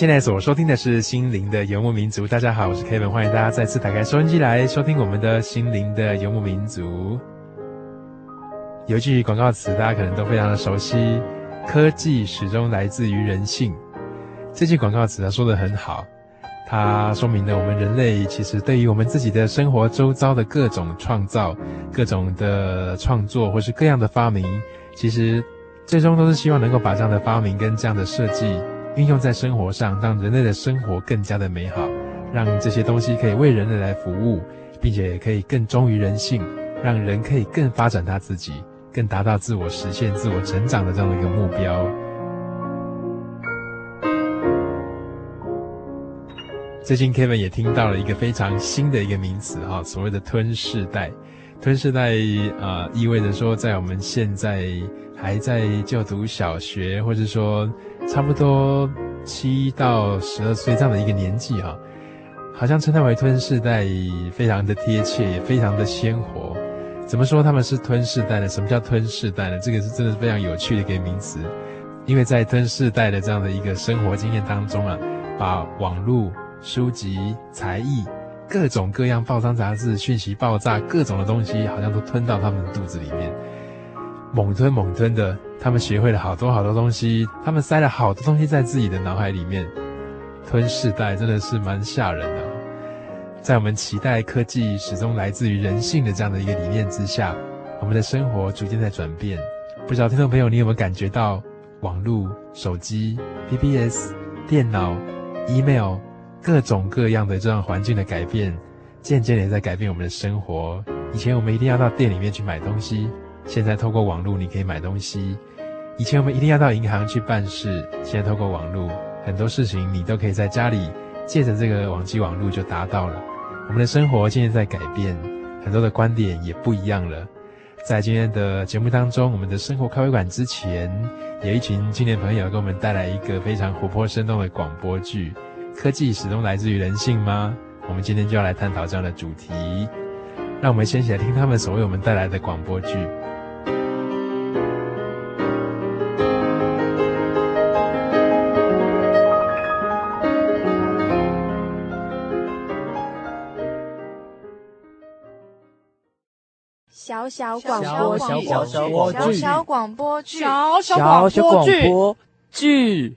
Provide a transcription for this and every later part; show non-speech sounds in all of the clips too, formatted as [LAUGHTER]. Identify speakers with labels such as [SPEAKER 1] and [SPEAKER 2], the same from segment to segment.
[SPEAKER 1] 现在所收听的是《心灵的游牧民族》。大家好，我是 Kevin，欢迎大家再次打开收音机来收听我们的《心灵的游牧民族》。有一句广告词，大家可能都非常的熟悉：“科技始终来自于人性。”这句广告词它说得很好，它说明了我们人类其实对于我们自己的生活周遭的各种创造、各种的创作或是各样的发明，其实最终都是希望能够把这样的发明跟这样的设计。运用在生活上，让人类的生活更加的美好，让这些东西可以为人类来服务，并且也可以更忠于人性，让人可以更发展他自己，更达到自我实现、自我成长的这样的一个目标。最近 Kevin 也听到了一个非常新的一个名词哈，所谓的“吞噬代”。吞噬代啊、意味着说，在我们现在还在就读小学，或者说差不多七到十二岁这样的一个年纪哈，好像称它为吞世代，非常的贴切，也非常的鲜活。怎么说他们是吞世代呢？什么叫吞世代呢？这个是真的是非常有趣的一个名词，因为在吞世代的这样的一个生活经验当中啊，把网络、书籍、才艺。各种各样报章杂志讯息爆炸，各种的东西好像都吞到他们的肚子里面，猛吞猛吞的。他们学会了好多好多东西，他们塞了好多东西在自己的脑海里面。吞噬带真的是蛮吓人的。在我们期待科技始终来自于人性的这样的一个理念之下，我们的生活逐渐在转变。不知道听众朋友你有没有感觉到，网络、手机、BBS、电脑、email。各种各样的这样环境的改变，渐渐也在改变我们的生活。以前我们一定要到店里面去买东西，现在透过网络你可以买东西。以前我们一定要到银行去办事，现在透过网络，很多事情你都可以在家里借着这个网际网络就达到了。我们的生活渐渐在改变，很多的观点也不一样了。在今天的节目当中，我们的生活咖啡馆之前有一群青年朋友给我们带来一个非常活泼生动的广播剧。科技始终来自于人性吗？我们今天就要来探讨这样的主题。让我们先起来听他们所为我们带来的广播剧。
[SPEAKER 2] 小小广播剧，小小广播剧，
[SPEAKER 3] 小小广播剧。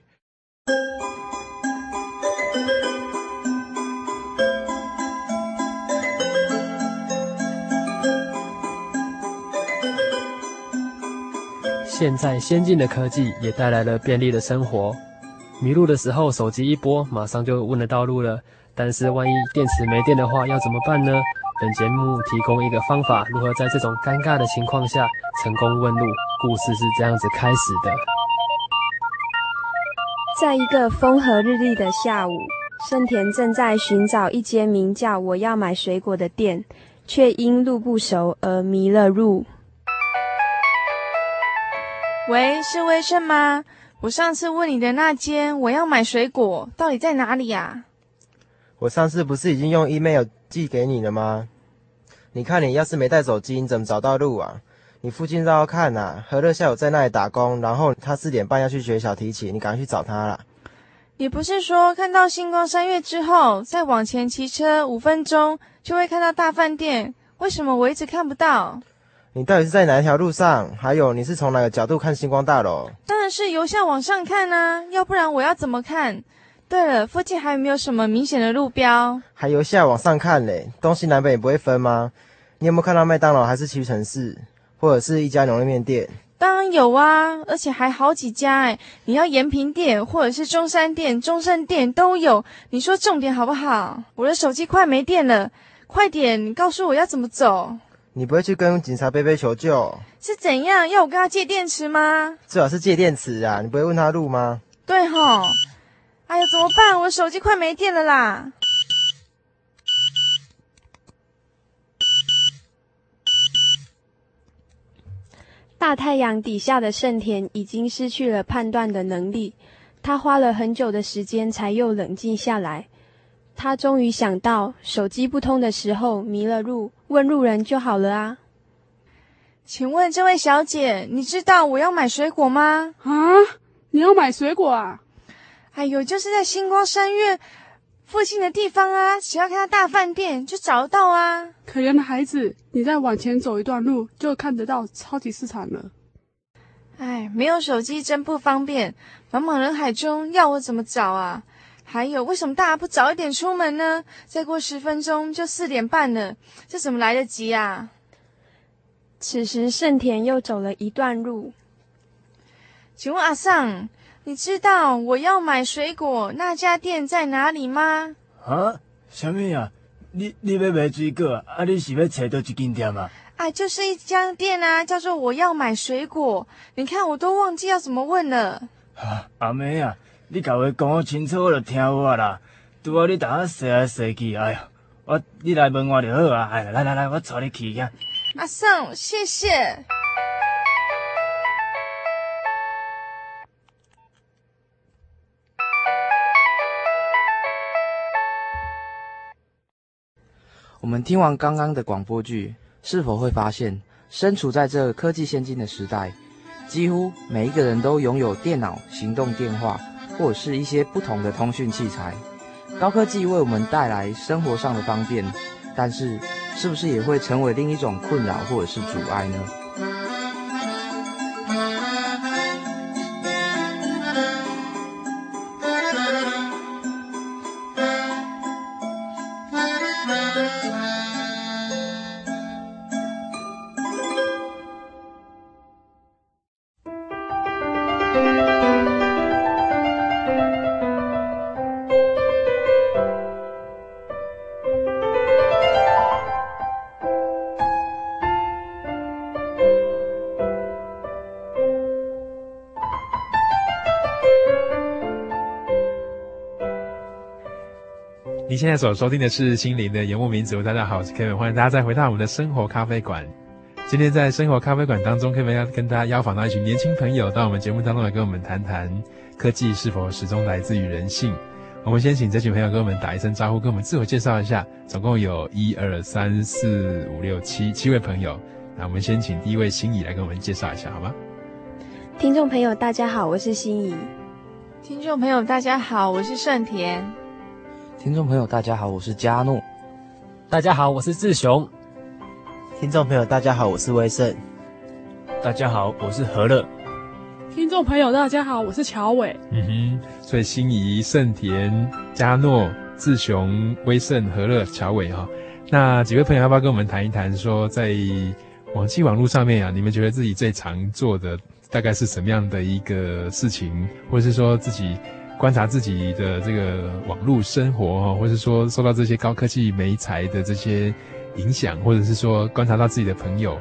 [SPEAKER 3] 现在先进的科技也带来了便利的生活。迷路的时候，手机一拨，马上就问得到路了。但是万一电池没电的话，要怎么办呢？本节目提供一个方法，如何在这种尴尬的情况下成功问路。故事是这样子开始的：
[SPEAKER 2] 在一个风和日丽的下午，盛田正在寻找一间名叫“我要买水果”的店，却因路不熟而迷了路。
[SPEAKER 4] 喂，是威盛吗？我上次问你的那间我要买水果，到底在哪里呀？
[SPEAKER 5] 我上次不是已经用 email 寄给你了吗？你看你要是没带手机，你怎么找到路啊？你附近绕绕看呐、啊。何乐下午在那里打工，然后他四点半要去学小提琴，你赶快去找他啦。
[SPEAKER 4] 你不是说看到星光三月之后，再往前骑车五分钟就会看到大饭店？为什么我一直看不到？
[SPEAKER 5] 你到底是在哪一条路上？还有你是从哪个角度看星光大楼？
[SPEAKER 4] 当然是由下往上看啊，要不然我要怎么看？对了，附近还有没有什么明显的路标？
[SPEAKER 5] 还由下往上看嘞，东西南北也不会分吗？你有没有看到麦当劳还是屈臣氏，或者是一家牛肉面店？
[SPEAKER 4] 当然有啊，而且还好几家哎！你要延平店，或者是中山店、中正店都有。你说重点好不好？我的手机快没电了，快点，你告诉我要怎么走。
[SPEAKER 5] 你不会去跟警察贝贝求救？
[SPEAKER 4] 是怎样？要我跟他借电池吗？
[SPEAKER 5] 最好是借电池啊！你不会问他路吗？
[SPEAKER 4] 对吼。哎呀，怎么办？我手机快没电了啦！
[SPEAKER 2] 大太阳底下的盛田已经失去了判断的能力，他花了很久的时间才又冷静下来。他终于想到，手机不通的时候迷了路，问路人就好了啊。
[SPEAKER 4] 请问这位小姐，你知道我要买水果吗？
[SPEAKER 6] 啊，你要买水果啊？
[SPEAKER 4] 哎呦，就是在星光三月附近的地方啊，只要看到大饭店就找得到啊。
[SPEAKER 6] 可怜的孩子，你再往前走一段路就看得到超级市场了。
[SPEAKER 4] 哎，没有手机真不方便，茫茫人海中要我怎么找啊？还有，为什么大家不早一点出门呢？再过十分钟就四点半了，这怎么来得及啊？
[SPEAKER 2] 此时盛田又走了一段路，
[SPEAKER 4] 请问阿桑。你知道我要买水果那家店在哪里吗？
[SPEAKER 7] 啊，什么呀？你你要买水果啊？你是要找到一间店啊？
[SPEAKER 4] 啊，就是一家店啊，叫做我要买水果。你看，我都忘记要怎么问了。
[SPEAKER 7] 啊，阿妹啊，你甲我讲清楚，我就听我啦。拄好你等下说来说去，哎呀，我你来问我就好啊。哎，来来来，我带你去呀。
[SPEAKER 4] 阿桑，谢谢。
[SPEAKER 8] 我们听完刚刚的广播剧，是否会发现，身处在这科技先进的时代，几乎每一个人都拥有电脑、行动电话，或者是一些不同的通讯器材。高科技为我们带来生活上的方便，但是，是不是也会成为另一种困扰或者是阻碍呢？
[SPEAKER 1] 您现在所收听的是《心灵的游牧民族》，大家好，我是 Kevin，欢迎大家再回到我们的生活咖啡馆。今天在生活咖啡馆当中，Kevin 要跟大家邀访到一群年轻朋友到我们节目当中来跟我们谈谈科技是否始终来自于人性。我们先请这群朋友跟我们打一声招呼，跟我们自我介绍一下。总共有一二三四五六七七位朋友，那我们先请第一位心仪来跟我们介绍一下，好吗？
[SPEAKER 2] 听众朋友，大家好，我是心怡。
[SPEAKER 4] 听众朋友，大家好，我是盛田。
[SPEAKER 8] 听众朋友，大家好，我是嘉诺。
[SPEAKER 3] 大家好，我是志雄。
[SPEAKER 5] 听众朋友，大家好，我是威盛。
[SPEAKER 7] 大家好，我是何乐。
[SPEAKER 6] 听众朋友，大家好，我是乔伟。
[SPEAKER 1] 嗯哼，所以心仪、盛田、嘉诺、志雄、威盛、何乐、乔伟哈，那几位朋友要不要跟我们谈一谈？说在网际网络上面啊，你们觉得自己最常做的大概是什么样的一个事情，或者是说自己？观察自己的这个网络生活哈，或是说受到这些高科技媒材的这些影响，或者是说观察到自己的朋友，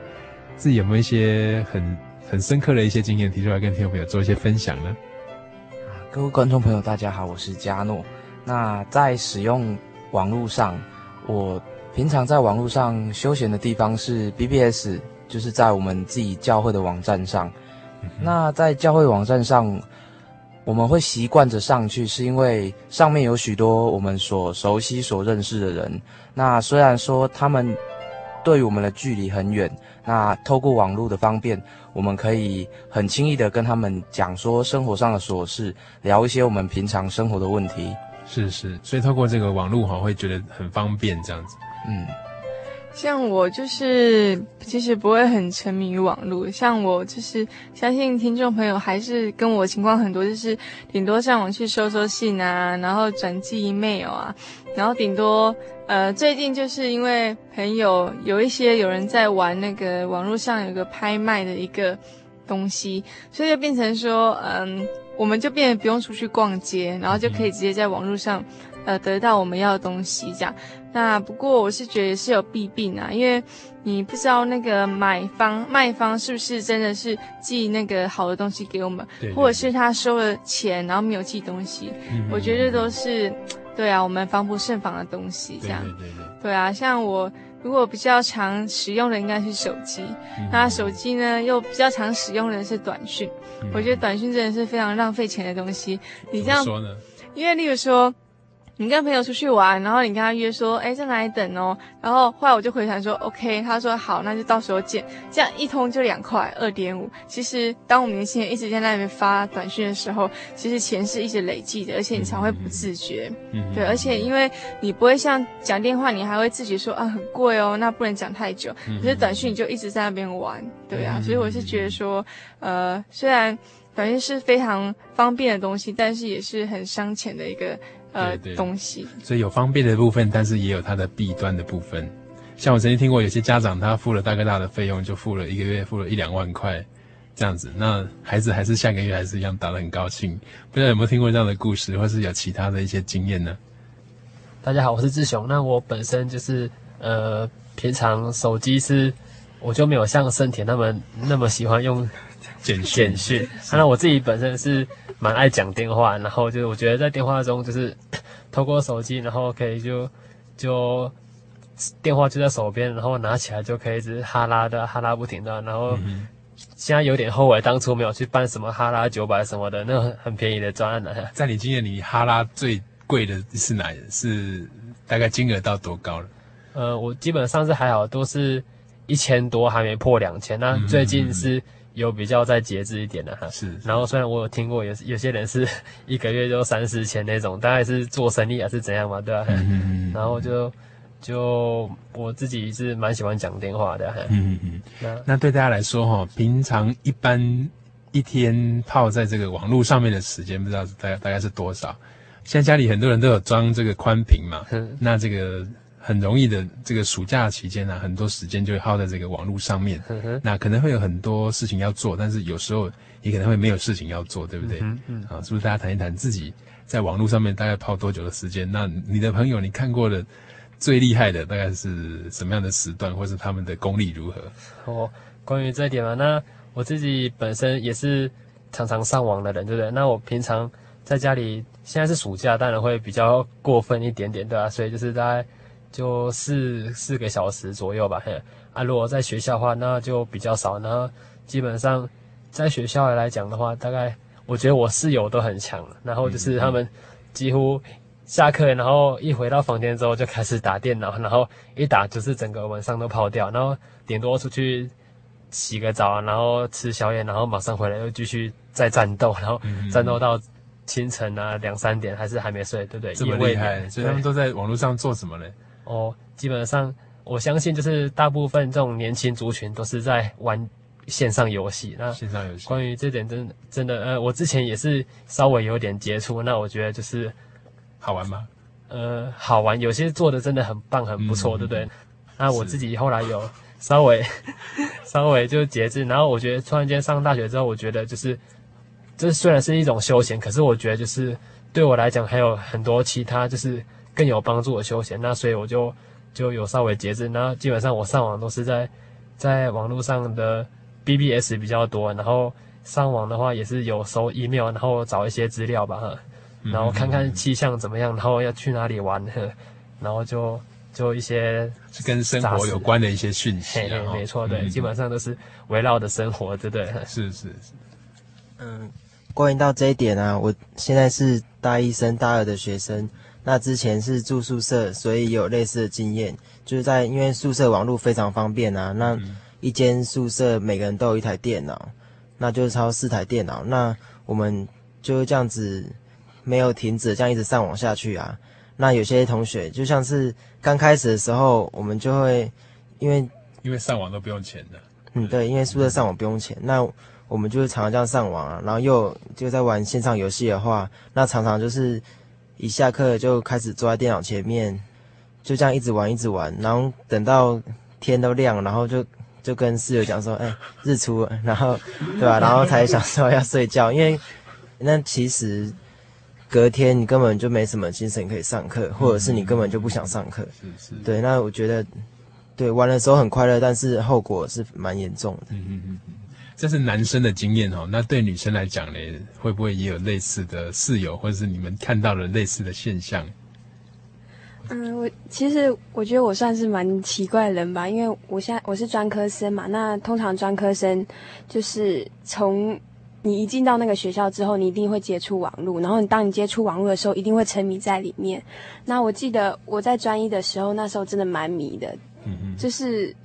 [SPEAKER 1] 自己有没有一些很很深刻的一些经验提出来跟听众朋友做一些分享呢？
[SPEAKER 8] 各位观众朋友，大家好，我是嘉诺。那在使用网络上，我平常在网络上休闲的地方是 BBS，就是在我们自己教会的网站上。嗯、那在教会网站上。我们会习惯着上去，是因为上面有许多我们所熟悉、所认识的人。那虽然说他们对于我们的距离很远，那透过网络的方便，我们可以很轻易的跟他们讲说生活上的琐事，聊一些我们平常生活的问题。
[SPEAKER 1] 是是，所以透过这个网络哈，会觉得很方便这样子。
[SPEAKER 8] 嗯。
[SPEAKER 4] 像我就是其实不会很沉迷于网络，像我就是相信听众朋友还是跟我情况很多，就是顶多上网去收收信啊，然后转寄 email 啊，然后顶多呃最近就是因为朋友有一些有人在玩那个网络上有个拍卖的一个东西，所以就变成说嗯，我们就变得不用出去逛街，然后就可以直接在网络上。呃，得到我们要的东西，这样。那不过我是觉得是有弊病啊，因为你不知道那个买方卖方是不是真的是寄那个好的东西给我们，对对对，或者是他收了钱然后没有寄东西。嗯、我觉得这都是对啊，我们防不胜防的东西，这样。对，啊，像我如果比较常使用的应该是手机，嗯、那手机呢又比较常使用的是短讯。嗯、我觉得短讯真的是非常浪费钱的东西。你这样说呢？因为例如说。你跟朋友出去玩，然后你跟他约说，哎，在哪里等哦？然后后来我就回传说，OK，他说好，那就到时候见。这样一通就两块二点五。其实当我们年轻人一直在那边发短讯的时候，其实钱是一直累积的，而且你才会不自觉。嗯，对，而且因为你不会像讲电话，你还会自己说啊很贵哦，那不能讲太久。可是短讯你就一直在那边玩，对啊。所以我是觉得说，呃，虽然短信是非常方便的东西，但是也是很伤钱的一个。呃，对对东西，
[SPEAKER 1] 所以有方便的部分，但是也有它的弊端的部分。像我曾经听过有些家长，他付了大哥大的费用，就付了一个月，付了一两万块这样子，那孩子还是下个月还是一样打得很高兴。不知道有没有听过这样的故事，或是有其他的一些经验呢？
[SPEAKER 3] 大家好，我是志雄。那我本身就是呃，平常手机是我就没有像盛田那么那么喜欢用。简简讯，[LAUGHS] 那我自己本身是蛮爱讲电话，然后就是我觉得在电话中就是 [COUGHS] 透过手机，然后可以就就电话就在手边，然后拿起来就可以一直哈拉的哈拉不停的，然后现在有点后悔当初没有去办什么哈拉九百什么的那种很便宜的专案了。[LAUGHS]
[SPEAKER 1] 在你经验里，哈拉最贵的是哪？是大概金额到多高了？
[SPEAKER 3] 呃，我基本上是还好，都是一千多，还没破两千。那最近是。有比较再节制一点的哈，是。然后虽然我有听过有有些人是 [LAUGHS] 一个月就三四千那种，大概是做生意还是怎样嘛，对吧？嗯嗯嗯。然后就就我自己是蛮喜欢讲电话的。嗯嗯嗯。
[SPEAKER 1] 那那对大家来说哈，平常一般一天泡在这个网络上面的时间，不知道大概大概是多少？现在家里很多人都有装这个宽屏嘛，[LAUGHS] 那这个。很容易的，这个暑假期间呢、啊，很多时间就会耗在这个网络上面。那可能会有很多事情要做，但是有时候也可能会没有事情要做，对不对？嗯嗯。啊，是不是大家谈一谈自己在网络上面大概泡多久的时间？那你的朋友你看过的最厉害的大概是什么样的时段，或是他们的功力如何？
[SPEAKER 3] 哦，关于这一点嘛，那我自己本身也是常常上网的人，对不对？那我平常在家里，现在是暑假，当然会比较过分一点点，对吧、啊？所以就是大概。就四四个小时左右吧，嘿，啊，如果在学校的话，那就比较少。然后基本上在学校来讲的话，大概我觉得我室友都很强。然后就是他们几乎下课，然后一回到房间之后就开始打电脑，然后一打就是整个晚上都跑掉。然后顶多出去洗个澡，然后吃宵夜，然后马上回来又继续再战斗，然后战斗到清晨啊两三点还是还没睡，对不对？
[SPEAKER 1] 这么厉害，所以他们都在网络上做什么呢？
[SPEAKER 3] 哦，基本上我相信就是大部分这种年轻族群都是在玩线上游戏。那
[SPEAKER 1] 线上游戏，
[SPEAKER 3] 关于这点真的真的呃，我之前也是稍微有点接触。那我觉得就是
[SPEAKER 1] 好玩吗？
[SPEAKER 3] 呃，好玩，有些做的真的很棒，很不错，嗯、对不对？那我自己后来有 [LAUGHS] 稍微 [LAUGHS] 稍微就节制。然后我觉得突然间上大学之后，我觉得就是这虽然是一种休闲，可是我觉得就是对我来讲还有很多其他就是。更有帮助的休闲，那所以我就就有稍微节制。那基本上我上网都是在在网络上的 BBS 比较多，然后上网的话也是有收 email，然后找一些资料吧，然后看看气象怎么样，然后要去哪里玩，然后就就一些
[SPEAKER 1] 跟生活有关的一些讯息。
[SPEAKER 3] 嘿嘿，没错，对，嗯、基本上都是围绕着生活，对不对？
[SPEAKER 1] 是是是，
[SPEAKER 5] 嗯。关于到这一点啊，我现在是大一升大二的学生，那之前是住宿舍，所以有类似的经验，就是在因为宿舍网络非常方便啊，那一间宿舍每个人都有一台电脑，那就是超四台电脑，那我们就这样子没有停止，这样一直上网下去啊。那有些同学就像是刚开始的时候，我们就会因为
[SPEAKER 1] 因为上网都不用钱的，
[SPEAKER 5] 嗯，对，因为宿舍上网不用钱，那我们就是常常这样上网啊，然后又就在玩线上游戏的话，那常常就是一下课就开始坐在电脑前面，就这样一直玩一直玩，然后等到天都亮，然后就就跟室友讲说，哎，日出了，然后对吧？然后才想说要睡觉，因为那其实。隔天你根本就没什么精神可以上课，或者是你根本就不想上课。
[SPEAKER 1] 是是。
[SPEAKER 5] 对，那我觉得，对，玩的时候很快乐，但是后果是蛮严重的。
[SPEAKER 1] 嗯嗯嗯嗯。这是男生的经验哦，那对女生来讲呢，会不会也有类似的室友，或者是你们看到了类似的现象？
[SPEAKER 2] 嗯，我其实我觉得我算是蛮奇怪的人吧，因为我现在我是专科生嘛，那通常专科生就是从。你一进到那个学校之后，你一定会接触网络，然后你当你接触网络的时候，一定会沉迷在里面。那我记得我在专一的时候，那时候真的蛮迷的，嗯嗯，就是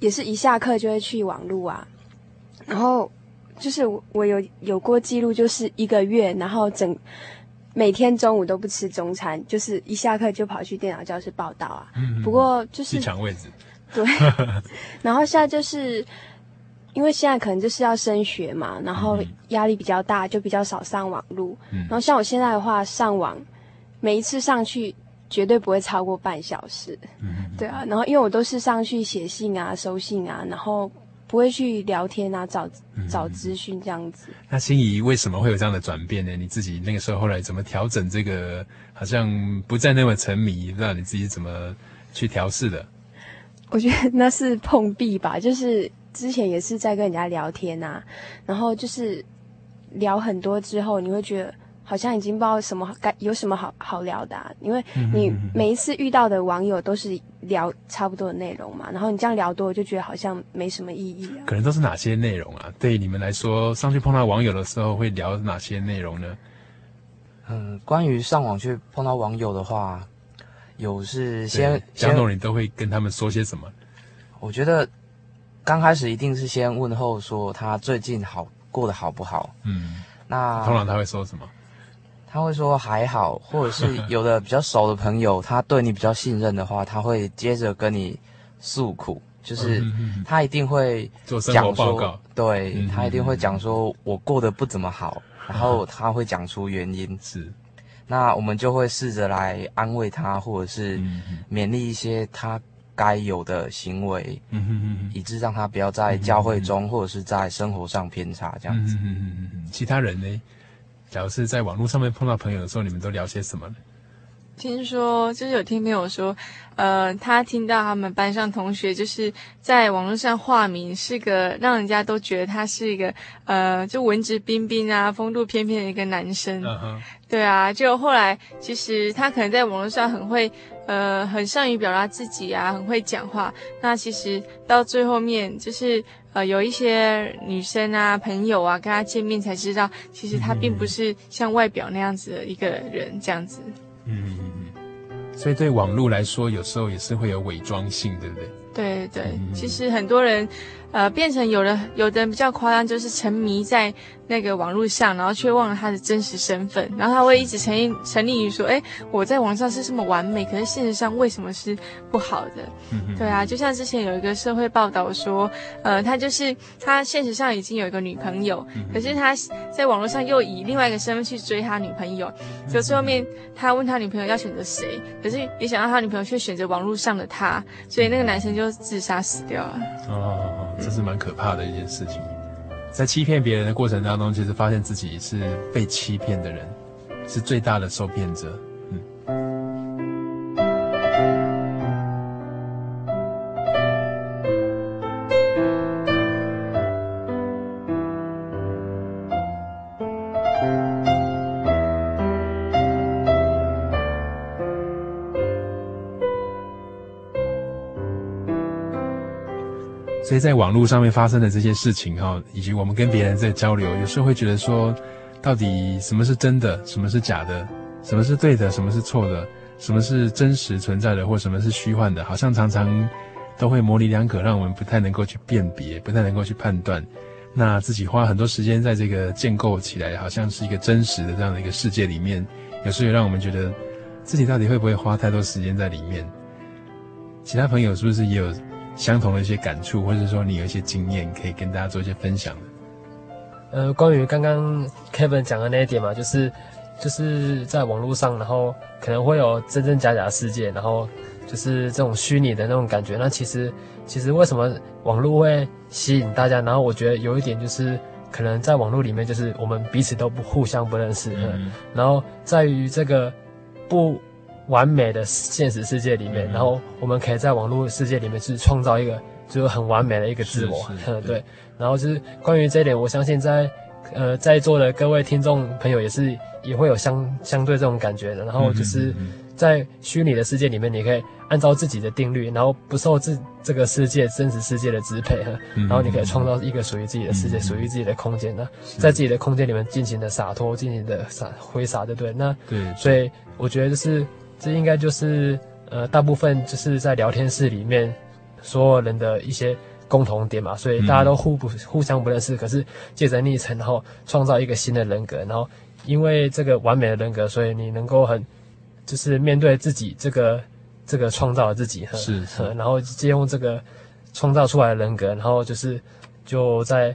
[SPEAKER 2] 也是一下课就会去网络啊，然后就是我有有过记录，就是一个月，然后整每天中午都不吃中餐，就是一下课就跑去电脑教室报道啊。嗯嗯，不过就是
[SPEAKER 1] 抢位置，
[SPEAKER 2] 对，[LAUGHS] 然后现在就是。因为现在可能就是要升学嘛，然后压力比较大，就比较少上网路。嗯。然后像我现在的话，上网每一次上去绝对不会超过半小时。嗯。对啊，然后因为我都是上去写信啊、收信啊，然后不会去聊天啊、找找资讯这样子。
[SPEAKER 1] 那心怡为什么会有这样的转变呢？你自己那个时候后来怎么调整这个？好像不再那么沉迷，那你自己怎么去调试的？
[SPEAKER 2] 我觉得那是碰壁吧，就是。之前也是在跟人家聊天啊，然后就是聊很多之后，你会觉得好像已经不知道什么该有什么好好聊的啊，因为你每一次遇到的网友都是聊差不多的内容嘛，然后你这样聊多，就觉得好像没什么意义啊。
[SPEAKER 1] 可能都是哪些内容啊？对你们来说，上去碰到网友的时候会聊哪些内容呢？
[SPEAKER 8] 嗯，关于上网去碰到网友的话，有是先
[SPEAKER 1] 江总，你都会跟他们说些什么？
[SPEAKER 8] 我觉得。刚开始一定是先问候说他最近好过得好不好？嗯，那
[SPEAKER 1] 通常他会说什么？
[SPEAKER 8] 他会说还好，或者是 [LAUGHS] 有的比较熟的朋友，他对你比较信任的话，他会接着跟你诉苦，就是他一定会
[SPEAKER 1] 做生活报告，
[SPEAKER 8] 对，他一定会讲说我过得不怎么好，然后他会讲出原因，[LAUGHS] 是，那我们就会试着来安慰他，或者是勉励一些他。该有的行为，嗯哼哼，以致让他不要在教会中或者是在生活上偏差这样子。嗯。
[SPEAKER 1] 其他人呢？假如是在网络上面碰到朋友的时候，你们都聊些什么呢？
[SPEAKER 4] 听说就是有听朋友说，呃，他听到他们班上同学就是在网络上化名，是个让人家都觉得他是一个呃，就文质彬彬啊、风度翩翩的一个男生。Uh huh. 对啊，就后来其实他可能在网络上很会，呃，很善于表达自己啊，很会讲话。那其实到最后面，就是呃，有一些女生啊、朋友啊跟他见面才知道，其实他并不是像外表那样子的一个人，这样子。嗯嗯嗯。
[SPEAKER 1] 所以对网络来说，有时候也是会有伪装性，对不对？
[SPEAKER 4] 对对，嗯、其实很多人，呃，变成有的有的人比较夸张，就是沉迷在那个网络上，然后却忘了他的真实身份，然后他会一直沉溺沉溺于说，哎，我在网上是这么完美，可是现实上为什么是不好的？嗯、对啊，就像之前有一个社会报道说，呃，他就是他现实上已经有一个女朋友，嗯、可是他在网络上又以另外一个身份去追他女朋友，就最后面他问他女朋友要选择谁，可是也想到他女朋友却选择网络上的他，所以那个男生就自杀死掉了。
[SPEAKER 1] 哦，这是蛮可怕的一件事情。在欺骗别人的过程当中，其实发现自己是被欺骗的人，是最大的受骗者。所以在网络上面发生的这些事情哈，以及我们跟别人在交流，有时候会觉得说，到底什么是真的，什么是假的，什么是对的，什么是错的，什么是真实存在的，或什么是虚幻的，好像常常都会模棱两可，让我们不太能够去辨别，不太能够去判断。那自己花很多时间在这个建构起来，好像是一个真实的这样的一个世界里面，有时候也让我们觉得自己到底会不会花太多时间在里面？其他朋友是不是也有相同的一些感触，或者说你有一些经验可以跟大家做一些分享的？
[SPEAKER 3] 呃，关于刚刚 Kevin 讲的那一点嘛，就是就是在网络上，然后可能会有真真假假的世界，然后就是这种虚拟的那种感觉。那其实其实为什么网络会吸引大家？然后我觉得有一点就是，可能在网络里面，就是我们彼此都不互相不认识，嗯，然后在于这个不。完美的现实世界里面，嗯、然后我们可以在网络世界里面去创造一个就是很完美的一个自我，[LAUGHS] 对，对。然后就是关于这一点，我相信在呃在座的各位听众朋友也是也会有相相对这种感觉的。然后就是在虚拟的世界里面，你可以按照自己的定律，然后不受自这个世界真实世界的支配，然后你可以创造一个属于自己的世界，属于自己的空间呢，在自己的空间里面尽情的洒脱，尽情的洒挥洒，对不对？那对，所以我觉得就是。这应该就是呃，大部分就是在聊天室里面所有人的一些共同点嘛，所以大家都互不互相不认识，可是借着昵称，然后创造一个新的人格，然后因为这个完美的人格，所以你能够很就是面对自己这个这个创造的自己，是是，然后借用这个创造出来的人格，然后就是就在。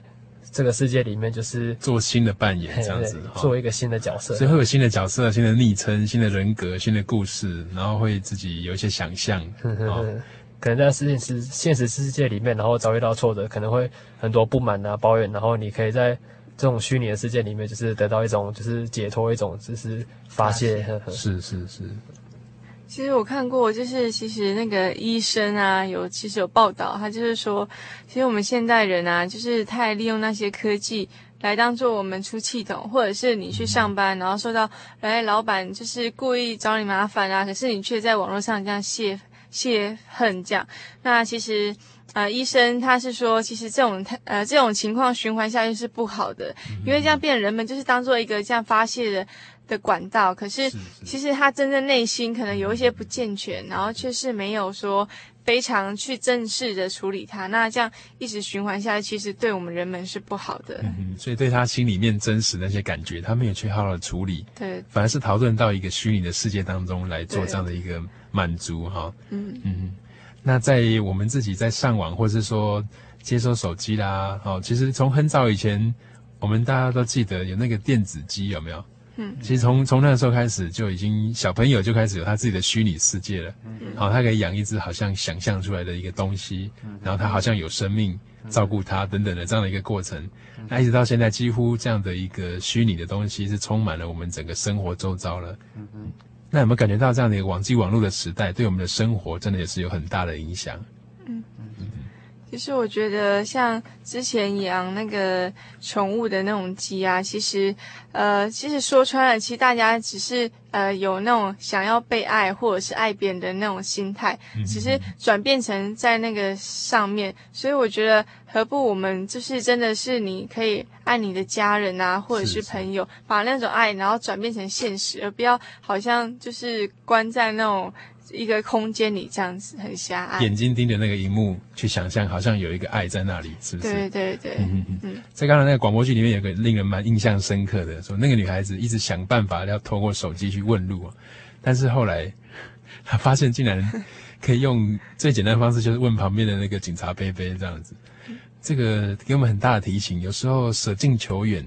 [SPEAKER 3] 这个世界里面就是
[SPEAKER 1] 做新的扮演这样子，
[SPEAKER 3] 做一个新的角色，
[SPEAKER 1] 所以会有新的角色、新的昵称、新的人格、新的故事，然后会自己有一些想象。
[SPEAKER 3] 可能在现实现实世界里面，然后遭遇到挫折，可能会很多不满啊、抱怨，然后你可以在这种虚拟的世界里面，就是得到一种就是解脱，一种就是发泄。
[SPEAKER 1] 是是是。
[SPEAKER 4] 其实我看过，就是其实那个医生啊，有其实有报道，他就是说，其实我们现代人啊，就是太利用那些科技来当做我们出气筒，或者是你去上班，然后受到来老板就是故意找你麻烦啊，可是你却在网络上这样泄泄恨这样。那其实呃，医生他是说，其实这种呃这种情况循环下去是不好的，因为这样变人们就是当做一个这样发泄的。的管道，可是其实他真正内心可能有一些不健全，然后却是没有说非常去正式的处理它，那这样一直循环下去，其实对我们人们是不好的。
[SPEAKER 1] 嗯，所以对他心里面真实那些感觉，他没有去好好的处理，
[SPEAKER 4] 对，
[SPEAKER 1] 反而是逃遁到一个虚拟的世界当中来做这样的一个满足哈。嗯嗯，那在我们自己在上网或是说接收手机啦，哦，其实从很早以前，我们大家都记得有那个电子机，有没有？嗯，其实从从那个时候开始，就已经小朋友就开始有他自己的虚拟世界了。嗯，好，他可以养一只好像想象出来的一个东西，然后他好像有生命，照顾他等等的这样的一个过程。那一直到现在，几乎这样的一个虚拟的东西是充满了我们整个生活周遭了。嗯嗯，那有没有感觉到这样的一个网际网络的时代，对我们的生活真的也是有很大的影
[SPEAKER 4] 响？其实我觉得，像之前养那个宠物的那种鸡啊，其实，呃，其实说穿了，其实大家只是呃有那种想要被爱或者是爱别人的那种心态，只是转变成在那个上面。所以我觉得，何不我们就是真的是你可以爱你的家人啊，或者是朋友，把那种爱然后转变成现实，而不要好像就是关在那种。一个空间里这样子很狭隘，
[SPEAKER 1] 眼睛盯着那个荧幕去想象，好像有一个爱在那里，是不是？
[SPEAKER 4] 对对对。嗯嗯嗯。
[SPEAKER 1] 在刚才那个广播剧里面，有个令人蛮印象深刻的，说那个女孩子一直想办法要透过手机去问路，但是后来 [LAUGHS] 她发现竟然可以用最简单的方式，就是问旁边的那个警察杯杯这样子。这个给我们很大的提醒，有时候舍近求远。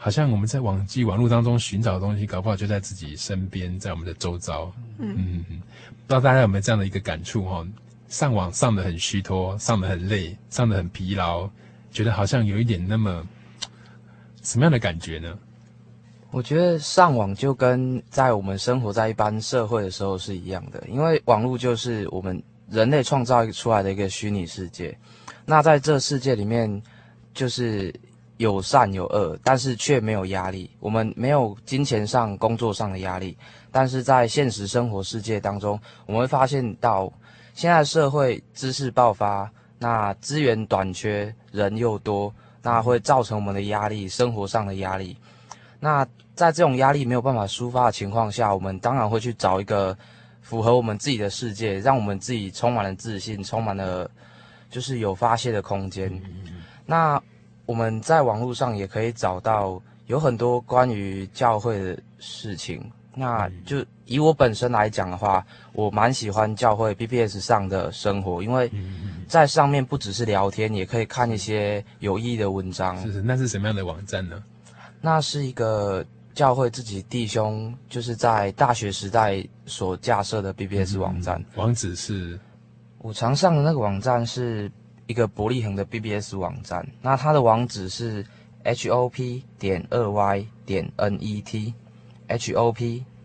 [SPEAKER 1] 好像我们在网际网络当中寻找的东西，搞不好就在自己身边，在我们的周遭。嗯嗯嗯，不知道大家有没有这样的一个感触哈？上网上的很虚脱，上的很累，上的很疲劳，觉得好像有一点那么什么样的感觉呢？
[SPEAKER 8] 我觉得上网就跟在我们生活在一般社会的时候是一样的，因为网络就是我们人类创造出来的一个虚拟世界。那在这世界里面，就是。有善有恶，但是却没有压力。我们没有金钱上、工作上的压力，但是在现实生活世界当中，我们会发现到现在社会知识爆发，那资源短缺，人又多，那会造成我们的压力，生活上的压力。那在这种压力没有办法抒发的情况下，我们当然会去找一个符合我们自己的世界，让我们自己充满了自信，充满了就是有发泄的空间。那我们在网络上也可以找到有很多关于教会的事情。那就以我本身来讲的话，我蛮喜欢教会 BBS 上的生活，因为在上面不只是聊天，也可以看一些有意义的文章。
[SPEAKER 1] 是是，那是什么样的网站呢？
[SPEAKER 8] 那是一个教会自己弟兄就是在大学时代所架设的 BBS 网站。
[SPEAKER 1] 嗯，网址是，
[SPEAKER 8] 我常上的那个网站是一个伯利恒的 BBS 网站。那它的网址是 hop 点二 y 点 net，hop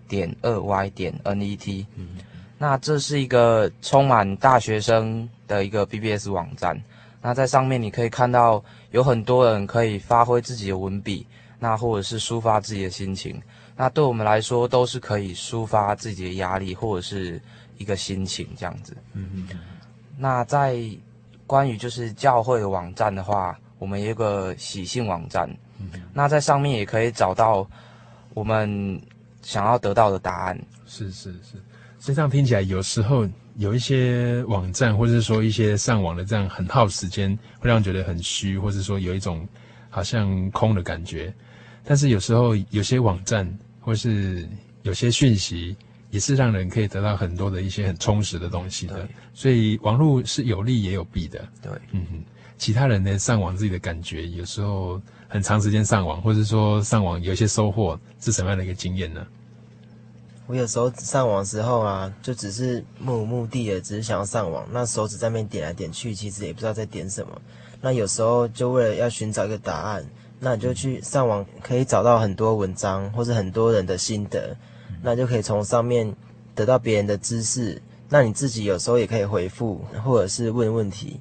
[SPEAKER 8] 点二 y 点 net。嗯，那这是一个充满大学生的一个 BBS 网站。那在上面你可以看到有很多人可以发挥自己的文笔。那或者是抒发自己的心情，那对我们来说都是可以抒发自己的压力或者是一个心情这样子。嗯嗯。那在关于就是教会的网站的话，我们有一个喜信网站。嗯。那在上面也可以找到我们想要得到的答案。
[SPEAKER 1] 是是是，所以这样听起来，有时候有一些网站，或者是说一些上网的这样很耗时间，会让人觉得很虚，或者说有一种好像空的感觉。但是有时候有些网站或是有些讯息，也是让人可以得到很多的一些很充实的东西的。所以网络是有利也有弊的。
[SPEAKER 8] 对，
[SPEAKER 1] 嗯哼。其他人呢，上网自己的感觉，有时候很长时间上网，或者说上网有一些收获，是什么样的一个经验呢？
[SPEAKER 5] 我有时候上网的时候啊，就只是目无目的的，只是想要上网，那手指在那边点来点去，其实也不知道在点什么。那有时候就为了要寻找一个答案。那你就去上网，可以找到很多文章，或者很多人的心得，那就可以从上面得到别人的知识。那你自己有时候也可以回复，或者是问问题。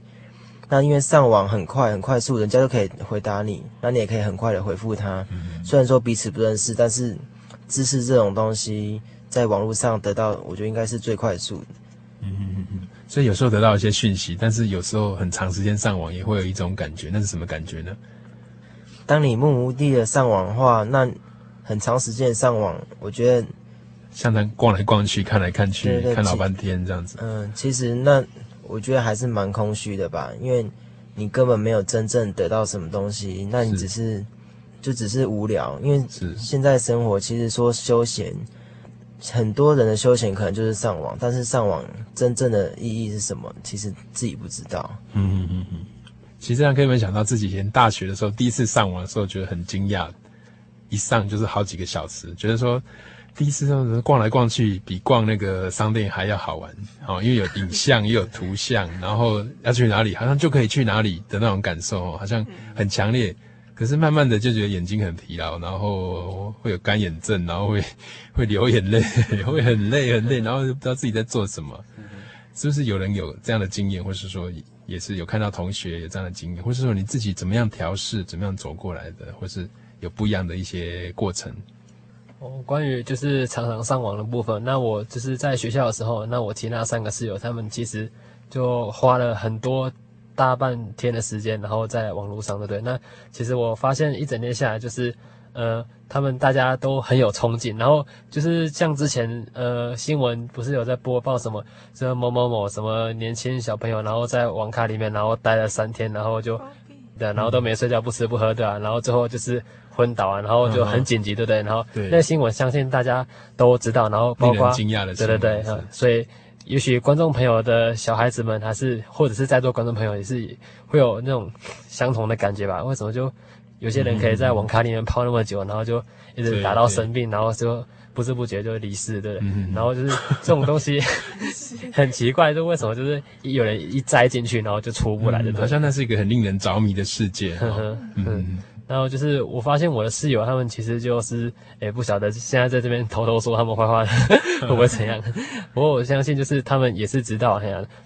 [SPEAKER 5] 那因为上网很快很快速，人家就可以回答你，那你也可以很快的回复他。虽然说彼此不认识，但是知识这种东西在网络上得到，我觉得应该是最快速的。
[SPEAKER 1] 嗯嗯嗯。所以有时候得到一些讯息，但是有时候很长时间上网也会有一种感觉，那是什么感觉呢？
[SPEAKER 5] 当你目无地的的上网的话，那很长时间上网，我觉得
[SPEAKER 1] 像他逛来逛去、看来看去、对对看老半天这样子。
[SPEAKER 5] 嗯，其实那我觉得还是蛮空虚的吧，因为你根本没有真正得到什么东西，那你只是，是就只是无聊。因为现在生活其实说休闲，很多人的休闲可能就是上网，但是上网真正的意义是什么？其实自己不知道。
[SPEAKER 1] 嗯嗯嗯嗯。其实这样可以没想到自己以前大学的时候第一次上网的时候，觉得很惊讶，一上就是好几个小时，觉得说第一次这样子逛来逛去比逛那个商店还要好玩，哦，因为有影像也有图像，然后要去哪里好像就可以去哪里的那种感受，好像很强烈。可是慢慢的就觉得眼睛很疲劳，然后会有干眼症，然后会 [LAUGHS] 会流眼泪，[LAUGHS] 会很累很累，然后就不知道自己在做什么。是不是有人有这样的经验，或是说？也是有看到同学有这样的经验，或是说你自己怎么样调试，怎么样走过来的，或是有不一样的一些过程。
[SPEAKER 3] 关于就是常常上网的部分，那我就是在学校的时候，那我其他三个室友他们其实就花了很多大半天的时间，然后在网络上，对不对？那其实我发现一整天下来就是。呃，他们大家都很有冲劲，然后就是像之前呃新闻不是有在播报什么，这某某某什么年轻小朋友，然后在网咖里面，然后待了三天，然后就对，然后都没睡觉，不吃不喝，对啊，然后最后就是昏倒啊，然后就很紧急，对不对？然后那新闻相信大家都知道，然后包括
[SPEAKER 1] 惊讶的
[SPEAKER 3] 对对对，嗯，所以也许观众朋友的小孩子们，还是或者是在座观众朋友也是会有那种相同的感觉吧？为什么就？有些人可以在网咖里面泡那么久，然后就一直打到生病，然后就不知不觉就离世，对不对？然后就是这种东西 [LAUGHS] [LAUGHS] 很奇怪，就为什么就是有人一栽进去，然后就出不来的？
[SPEAKER 1] 好像那是一个很令人着迷的世界。[LAUGHS]
[SPEAKER 3] 嗯，然后就是我发现我的室友他们其实就是，诶，不晓得现在在这边偷偷说他们坏话会不会怎样？不过我相信就是他们也是知道，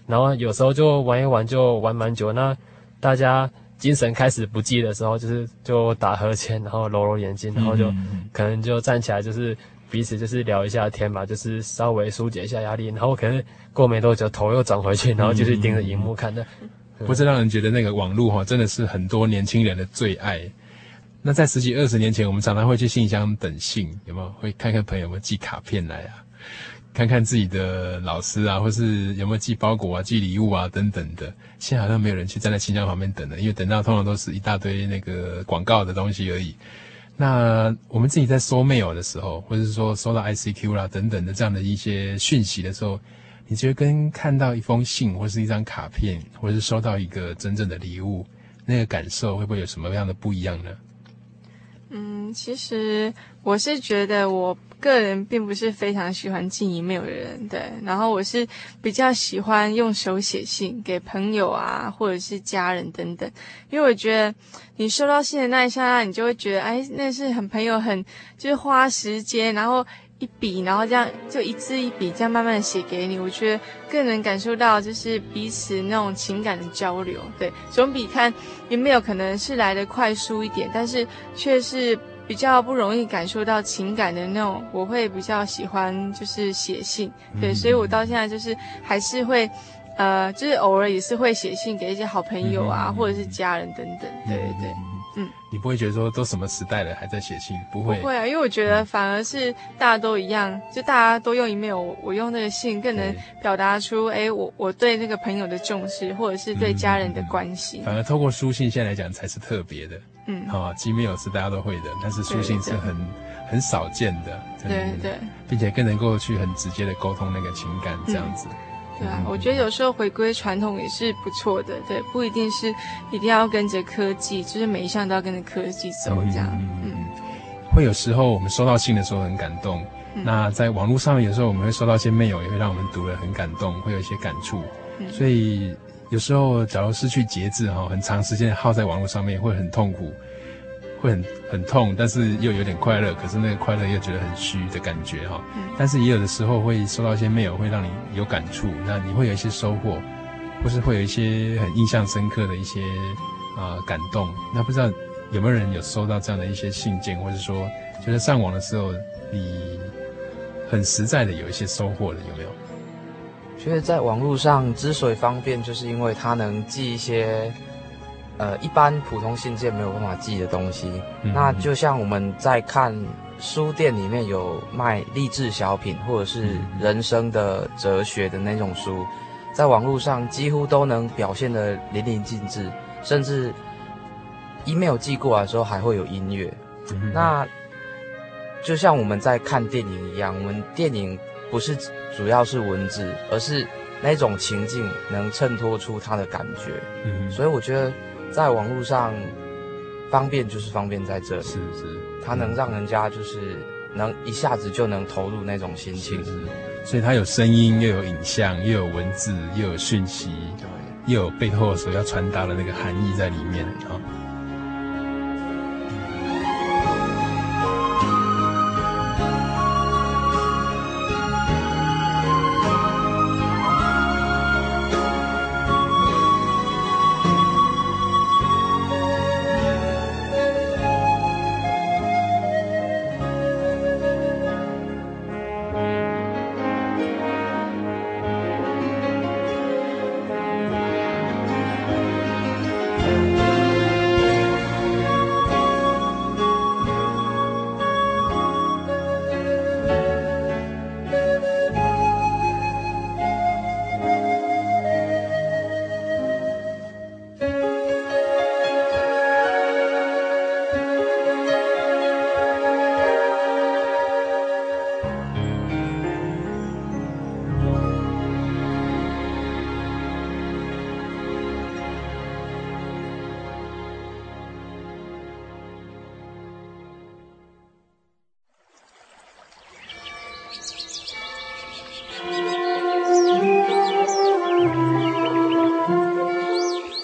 [SPEAKER 3] 然后有时候就玩一玩就玩蛮久，那大家。精神开始不济的时候，就是就打呵欠，然后揉揉眼睛，然后就可能就站起来，就是彼此就是聊一下天嘛，就是稍微疏解一下压力，然后可能过没多久头又转回去，然后就是盯着荧幕看的，
[SPEAKER 1] 不是让人觉得那个网络哈真的是很多年轻人的最爱。那在十几二十年前，我们常常会去信箱等信，有没有？会看看朋友有没有寄卡片来啊，看看自己的老师啊，或是有没有寄包裹啊、寄礼物啊等等的。现在好像没有人去站在信箱旁边等了，因为等到通常都是一大堆那个广告的东西而已。那我们自己在收 mail 的时候，或者是说收到 ICQ 啦等等的这样的一些讯息的时候，你觉得跟看到一封信，或是一张卡片，或是收到一个真正的礼物，那个感受会不会有什么样的不一样呢？
[SPEAKER 4] 嗯，其实我是觉得我个人并不是非常喜欢寄 email 的人，对。然后我是比较喜欢用手写信给朋友啊，或者是家人等等，因为我觉得你收到信的那一刹那，你就会觉得，哎，那是很朋友很就是花时间，然后。一笔，然后这样就一字一笔这样慢慢的写给你，我觉得更能感受到就是彼此那种情感的交流，对，总比看有没有可能是来的快速一点，但是却是比较不容易感受到情感的那种，我会比较喜欢就是写信，对，所以我到现在就是还是会，呃，就是偶尔也是会写信给一些好朋友啊，或者是家人等等，对对对。嗯，你
[SPEAKER 1] 不会觉得说都什么时代了还在写信？不会，
[SPEAKER 4] 不会啊，因为我觉得反而是大家都一样，嗯、就大家都用 email，我我用那个信更能表达出，哎，我我对那个朋友的重视，或者是对家人的关心。
[SPEAKER 1] 嗯、反而透过书信现在来讲才是特别的，嗯，好、哦，email 是大家都会的，但是书信是很很少见的，
[SPEAKER 4] 对对，对，
[SPEAKER 1] 并且更能够去很直接的沟通那个情感，这样子。
[SPEAKER 4] 嗯对啊，我觉得有时候回归传统也是不错的，对，不一定是一定要跟着科技，就是每一项都要跟着科技走这样。嗯，
[SPEAKER 1] 会有时候我们收到信的时候很感动，嗯、那在网络上面有时候我们会收到一些 mail，也会让我们读了很感动，会有一些感触。嗯、所以有时候假如失去节制哈，很长时间耗在网络上面会很痛苦。会很很痛，但是又有点快乐，可是那个快乐又觉得很虚的感觉哈。嗯。但是也有的时候会收到一些 mail，会让你有感触，那你会有一些收获，或是会有一些很印象深刻的一些啊、呃、感动。那不知道有没有人有收到这样的一些信件，或者说就是上网的时候你很实在的有一些收获的，有没有？
[SPEAKER 8] 觉得在网络上之所以方便，就是因为它能寄一些。呃，一般普通信件没有办法寄的东西，嗯、那就像我们在看书店里面有卖励志小品或者是人生的哲学的那种书，在网络上几乎都能表现得淋漓尽致，甚至 email 寄过来的时候还会有音乐。嗯、那就像我们在看电影一样，我们电影不是主要是文字，而是那种情境能衬托出它的感觉。嗯，所以我觉得。在网络上方便就是方便在这里，是是，它能让人家就是能一下子就能投入那种心情，是，
[SPEAKER 1] 所以它有声音，又有影像，又有文字，又有讯息，对，又有背后所要传达的那个含义在里面啊。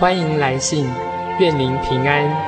[SPEAKER 9] 欢迎来信，愿您平安。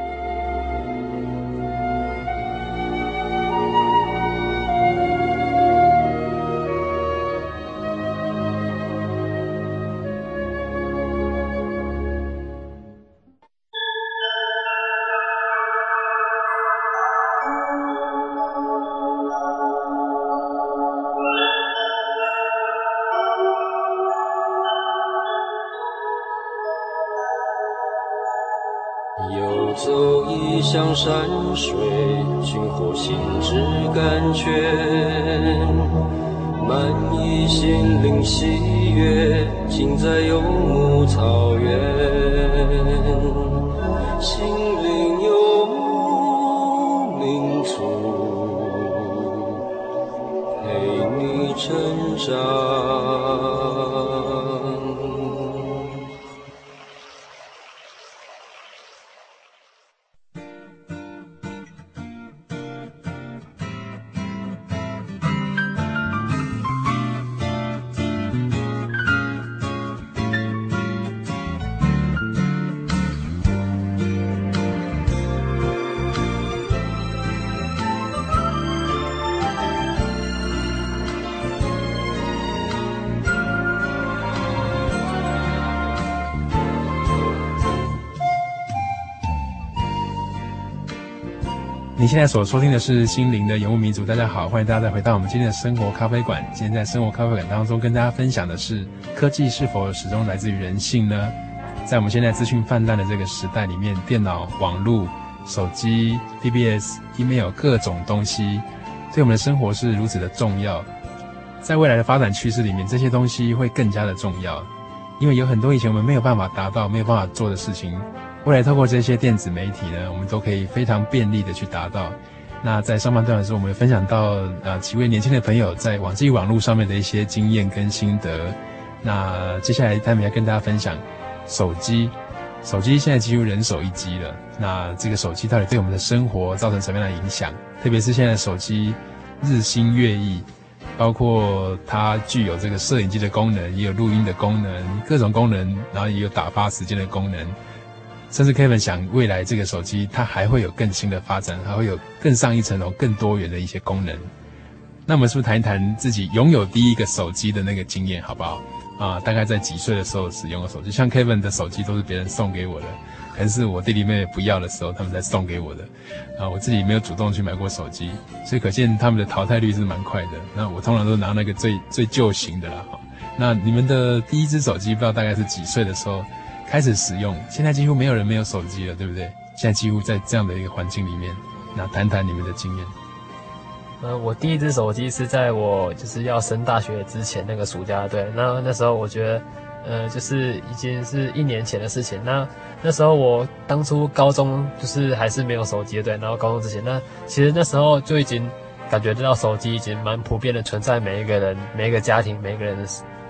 [SPEAKER 10] 现在
[SPEAKER 1] 所收听的是《心灵的游牧民族》，大家好，欢迎大家再回到我们今天的生活咖啡馆。今天在生活咖啡馆当中，跟大家分享的是科技是否始终来自于人性呢？在我们现在资讯泛滥的这个时代里面，电脑、网络、手机、BBS、email 各种东西，对我们的生活是如此的重要。在未来的发展趋势里面，这些东西会更加的重要，因为有很多以前我们没有办法达到、没有办法做的事情。未来透过这些电子媒体呢，我们都可以非常便利的去达到。那在上半段的时候，我们分享到呃几位年轻的朋友在网际网络上面的一些经验跟心得。那接下来他们要跟大家分享手机，手机现在几乎人手一机了。那这个手机到底对我们的生活造成什么样的影响？特别是现在手机日新月异，包括它具有这个摄影机的功能，也有录音的功能，各种功能，然后也有打发时间的功能。甚至 Kevin 想，未来这个手机它还会有更新的发展，还会有更上一层楼、更多元的一些功能。那我们是不是谈一谈自己拥有第一个手机的那个经验，好不好？啊，大概在几岁的时候使用的手机？像 Kevin 的手机都是别人送给我的，可能是我弟弟妹妹不要的时候，他们才送给我的。啊，我自己没有主动去买过手机，所以可见他们的淘汰率是蛮快的。那我通常都拿那个最最旧型的了。哈，那你们的第一只手机不知道大概是几岁的时候？开始使用，现在几乎没有人没有手机了，对不对？现在几乎在这样的一个环境里面，那谈谈你们的经验。
[SPEAKER 3] 呃，我第一只手机是在我就是要升大学之前那个暑假，对，那那时候我觉得，呃，就是已经是一年前的事情。那那时候我当初高中就是还是没有手机，对，然后高中之前，那其实那时候就已经感觉得到手机已经蛮普遍的存在每一个人、每一个家庭、每个人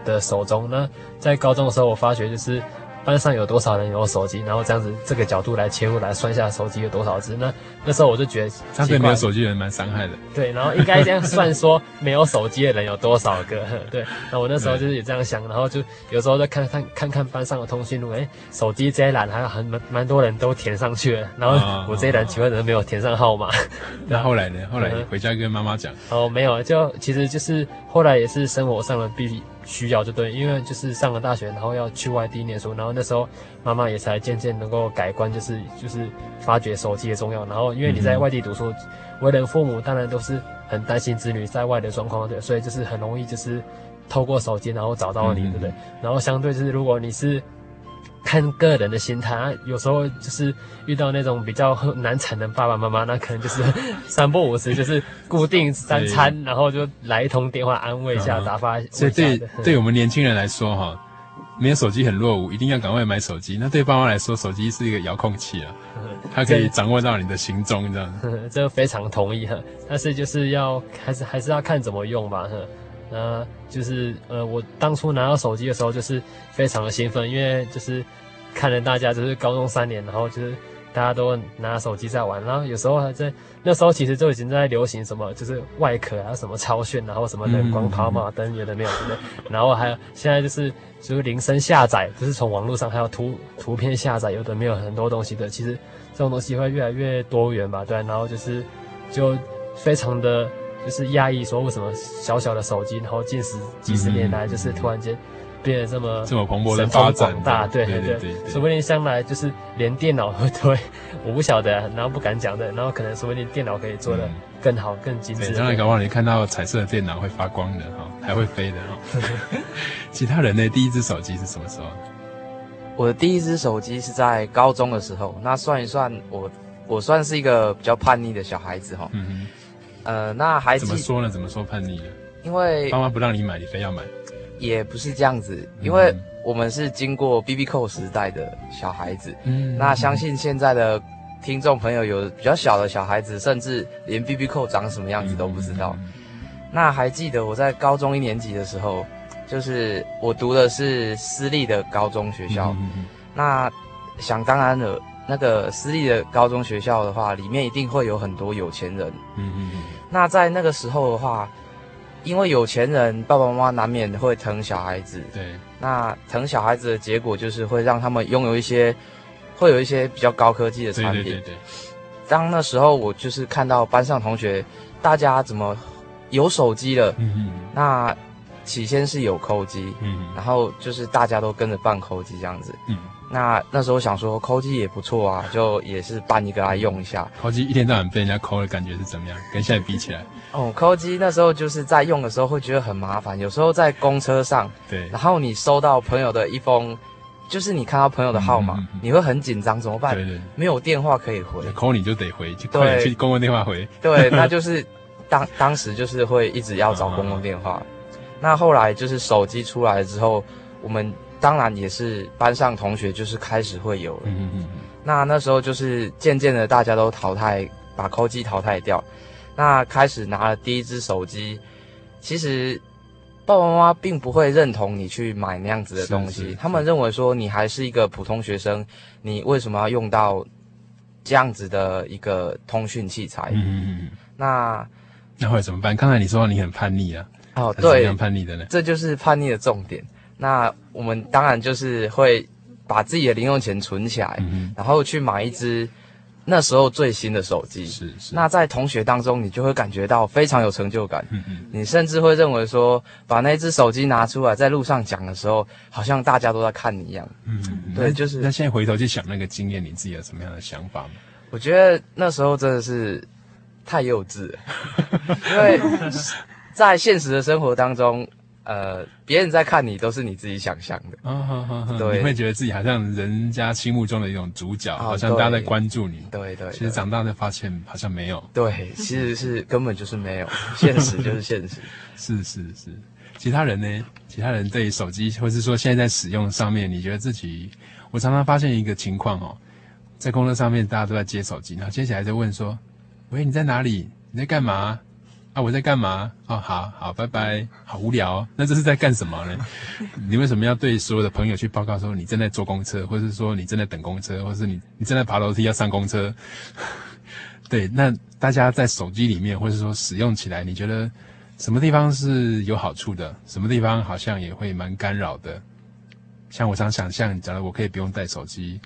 [SPEAKER 3] 的手中。那在高中的时候，我发觉就是。班上有多少人有手机？然后这样子这个角度来切入来算一下手机有多少只。那那时候我就觉得，
[SPEAKER 1] 相对没有手机的人蛮伤害的。
[SPEAKER 3] 对，然后应该这样算说没有手机的人有多少个？[LAUGHS] 对，那我那时候就是也这样想，然后就有时候再看看看看班上的通讯录，哎，手机这一栏还有很蛮蛮多人都填上去了，然后我这一栏请问人没有填上号码。[LAUGHS]
[SPEAKER 1] 那后来呢？后来回家跟妈妈讲。
[SPEAKER 3] 哦，没有，就其实就是后来也是生活上的必需要，就对，因为就是上了大学，然后要去外地念书，然后那时候妈妈也才渐渐能够改观，就是就是发觉手机的重要。然后因为你在外地读书，为人父母当然都是很担心子女在外的状况，对，所以就是很容易就是透过手机然后找到你，对不对？然后相对就是如果你是。看个人的心态，啊，有时候就是遇到那种比较难缠的爸爸妈妈，那可能就是 [LAUGHS] 三不五时，就是固定三餐，然后就来一通电话安慰一下，打发。
[SPEAKER 1] 所以对对我们年轻人来说，哈，没有手机很落伍，一定要赶快买手机。那对爸妈来说，手机是一个遥控器啊，[LAUGHS] 它可以掌握到你的行踪，这样。[LAUGHS]
[SPEAKER 3] 这个非常同意哈，但是就是要还是还是要看怎么用吧，哈。那就是呃，我当初拿到手机的时候，就是非常的兴奋，因为就是看着大家就是高中三年，然后就是大家都拿手机在玩，然后有时候还在那时候其实就已经在流行什么，就是外壳啊什么超炫，然后什么冷光跑马灯有的没有的，然后还有现在就是就是铃声下载，就是从网络上还有图图片下载，有的没有很多东西的，其实这种东西会越来越多元吧，对，然后就是就非常的。就是讶异说，为什么小小的手机，然后近十几十年来，就是突然间变得这么
[SPEAKER 1] 这么蓬勃的发展，
[SPEAKER 3] 大，对对对，说不定将来就是连电脑都会，[LAUGHS] 我不晓得，然后不敢讲的，然后可能说不定电脑可以做的更好、更精致。
[SPEAKER 1] 将来搞不好你看到彩色的电脑会发光的哈，[LAUGHS] 还会飞的哈。[LAUGHS] 其他人呢？第一只手机是什么时候？
[SPEAKER 8] 我的第一只手机是在高中的时候，那算一算，我我算是一个比较叛逆的小孩子哈。嗯呃，那还
[SPEAKER 1] 怎么说呢？怎么说叛逆呢？
[SPEAKER 8] 因为
[SPEAKER 1] 爸妈不让你买，你非要买。
[SPEAKER 8] 也不是这样子，因为我们是经过 BB 扣时代的小孩子。嗯，那相信现在的听众朋友有比较小的小孩子，甚至连 BB 扣长什么样子都不知道。嗯、那还记得我在高中一年级的时候，就是我读的是私立的高中学校。那想当然了。那个私立的高中学校的话，里面一定会有很多有钱人。嗯嗯嗯。那在那个时候的话，因为有钱人爸爸妈妈难免会疼小孩子。对。那疼小孩子的结果就是会让他们拥有一些，会有一些比较高科技的产品。对对对对。当那时候我就是看到班上同学，大家怎么有手机了？嗯嗯。那起先是有扣机，嗯，然后就是大家都跟着办扣机这样子。嗯。那那时候想说抠机也不错啊，就也是办一个来用一下。
[SPEAKER 1] 抠机一天到晚被人家抠的感觉是怎么样？跟现在比起来？
[SPEAKER 8] 哦，抠机那时候就是在用的时候会觉得很麻烦，有时候在公车上，对，然后你收到朋友的一封，就是你看到朋友的号码，嗯嗯嗯、你会很紧张，怎么办？对对，没有电话可以回，
[SPEAKER 1] 抠你就得回，就快点去公共电话回。
[SPEAKER 8] 对，[LAUGHS] 那就是当当时就是会一直要找公共电话。那后来就是手机出来之后，我们。当然也是班上同学，就是开始会有了。嗯嗯嗯。那那时候就是渐渐的，大家都淘汰，把抠机淘汰掉。那开始拿了第一只手机，其实爸爸妈妈并不会认同你去买那样子的东西，他们认为说你还是一个普通学生，你为什么要用到这样子的一个通讯器材？嗯嗯嗯。那
[SPEAKER 1] 那会怎么办？刚才你说你很叛逆啊。
[SPEAKER 8] 哦，对，
[SPEAKER 1] 很叛逆的呢。
[SPEAKER 8] 这就是叛逆的重点。那我们当然就是会把自己的零用钱存起来，嗯、然后去买一支那时候最新的手机。是是。那在同学当中，你就会感觉到非常有成就感。嗯嗯。你甚至会认为说，把那只手机拿出来在路上讲的时候，好像大家都在看你一样。嗯嗯。对，就是。
[SPEAKER 1] 那现在回头去想那个经验，你自己有什么样的想法吗？
[SPEAKER 8] 我觉得那时候真的是太幼稚了，[LAUGHS] 因为在现实的生活当中。呃，别人在看你都是你自己想象的，嗯哼哼哼，对，
[SPEAKER 1] 你会觉得自己好像人家心目中的一种主角，哦、好像大家在关注你，
[SPEAKER 8] 对对，对。
[SPEAKER 1] 其实长大才发现好像没有，
[SPEAKER 8] 对，其实是根本就是没有，[LAUGHS] 现实就是现实，
[SPEAKER 1] 是是是。其他人呢？其他人对手机，或是说现在在使用上面，你觉得自己？我常常发现一个情况哦，在工作上面大家都在接手机，然后接起来就问说：“喂，你在哪里？你在干嘛？”啊，我在干嘛？哦，好好，拜拜。好无聊哦，那这是在干什么呢？[LAUGHS] 你为什么要对所有的朋友去报告说你正在坐公车，或者是说你正在等公车，或者是你你正在爬楼梯要上公车？[LAUGHS] 对，那大家在手机里面，或者说使用起来，你觉得什么地方是有好处的？什么地方好像也会蛮干扰的？像我常想象，假如我可以不用带手机，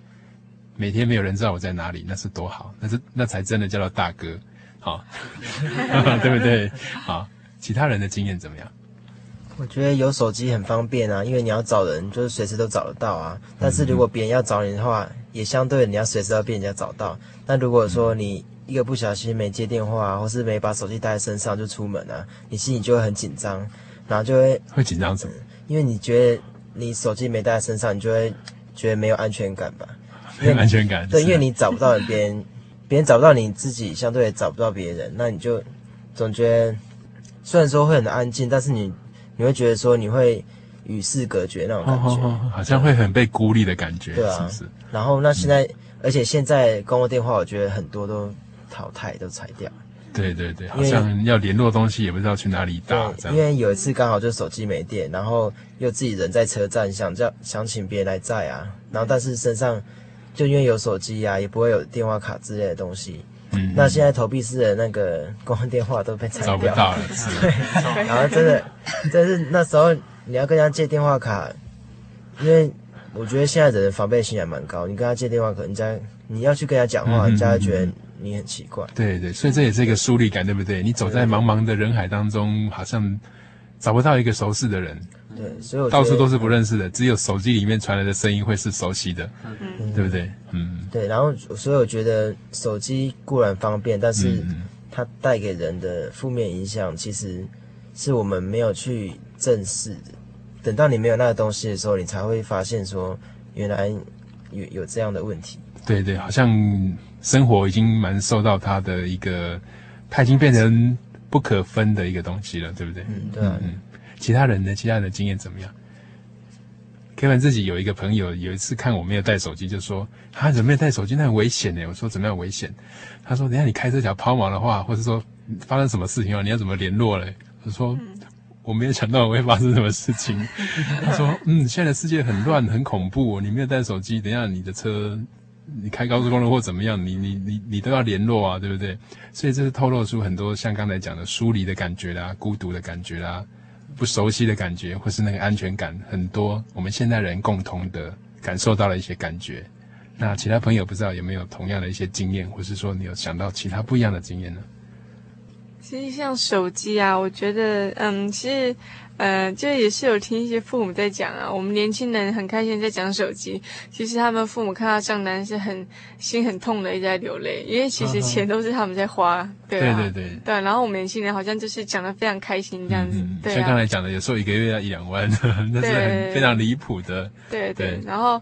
[SPEAKER 1] 每天没有人知道我在哪里，那是多好，那是那才真的叫做大哥。好，[LAUGHS] 对不对？好，其他人的经验怎么样？
[SPEAKER 5] 我觉得有手机很方便啊，因为你要找人就是随时都找得到啊。但是如果别人要找你的话，也相对你要随时要被人家找到。那如果说你一个不小心没接电话，或是没把手机带在身上就出门啊，你心里就会很紧张，然后就会
[SPEAKER 1] 会紧张什么？
[SPEAKER 5] 因为你觉得你手机没带在身上，你就会觉得没有安全感吧？[LAUGHS]
[SPEAKER 1] 没有安全感。
[SPEAKER 5] 对，因为你找不到别人，别人找不到你自己，相对也找不到别人，那你就总觉得虽然说会很安静，但是你。你会觉得说你会与世隔绝那种感觉，哦哦哦、
[SPEAKER 1] 好像会很被孤立的感觉，
[SPEAKER 5] 对啊，
[SPEAKER 1] 是不是？
[SPEAKER 5] 然后那现在，嗯、而且现在公共电话，我觉得很多都淘汰，都裁掉。
[SPEAKER 1] 对对对，好像要联络东西也不知道去哪里打。
[SPEAKER 5] 因为有一次刚好就手机没电，然后又自己人在车站，想叫想请别人来载啊，然后但是身上就因为有手机啊，也不会有电话卡之类的东西。嗯，那现在投币式的那个公用电话都被拆掉了，
[SPEAKER 1] 找不到了，
[SPEAKER 5] 对，[LAUGHS] 然后真的，但是那时候你要跟人家借电话卡，因为我觉得现在人的防备心还蛮高，你跟他借电话卡，人家你要去跟他讲话，人家会觉得你很奇怪。
[SPEAKER 1] 对对，所以这也是一个疏离感，对不对？你走在茫茫的人海当中，好像找不到一个熟悉的人。
[SPEAKER 5] 对，所以
[SPEAKER 1] 到处都是不认识的，只有手机里面传来的声音会是熟悉的，嗯，对不对？嗯，
[SPEAKER 5] 对。然后，所以我觉得手机固然方便，但是它带给人的负面影响，其实是我们没有去正视的。等到你没有那个东西的时候，你才会发现说，原来有有这样的问题。
[SPEAKER 1] 对对，好像生活已经蛮受到它的一个，它已经变成不可分的一个东西了，对不对？
[SPEAKER 5] 嗯，对啊。
[SPEAKER 1] 嗯。其他人呢？其他人的经验怎么样？Kevin 自己有一个朋友，有一次看我没有带手机，就说：“他怎么没有带手机？那很危险呢。”我说：“怎么样危险？”他说：“等下你开车想抛锚的话，或者说发生什么事情了，你要怎么联络嘞？”我说：“我没有想到我会发生什么事情。” [LAUGHS] 他说：“嗯，现在的世界很乱，很恐怖。你没有带手机，等下你的车，你开高速公路或怎么样，你你你你都要联络啊，对不对？所以这是透露出很多像刚才讲的疏离的感觉啦，孤独的感觉啦。”不熟悉的感觉，或是那个安全感，很多我们现代人共同的感受到了一些感觉。那其他朋友不知道有没有同样的一些经验，或是说你有想到其他不一样的经验呢？
[SPEAKER 4] 其实像手机啊，我觉得，嗯，其实。呃，就也是有听一些父母在讲啊，我们年轻人很开心在讲手机，其实他们父母看到账单是很心很痛的，一直在流泪，因为其实钱都是他们在花，啊、对啊，
[SPEAKER 1] 对对对，
[SPEAKER 4] 对。然后我们年轻人好像就是讲的非常开心这样子，
[SPEAKER 1] 嗯、
[SPEAKER 4] 对、啊。
[SPEAKER 1] 像刚才讲的，有时候一个月要一两万，[LAUGHS] 那是很非常离谱的，
[SPEAKER 4] 对对，对。然后。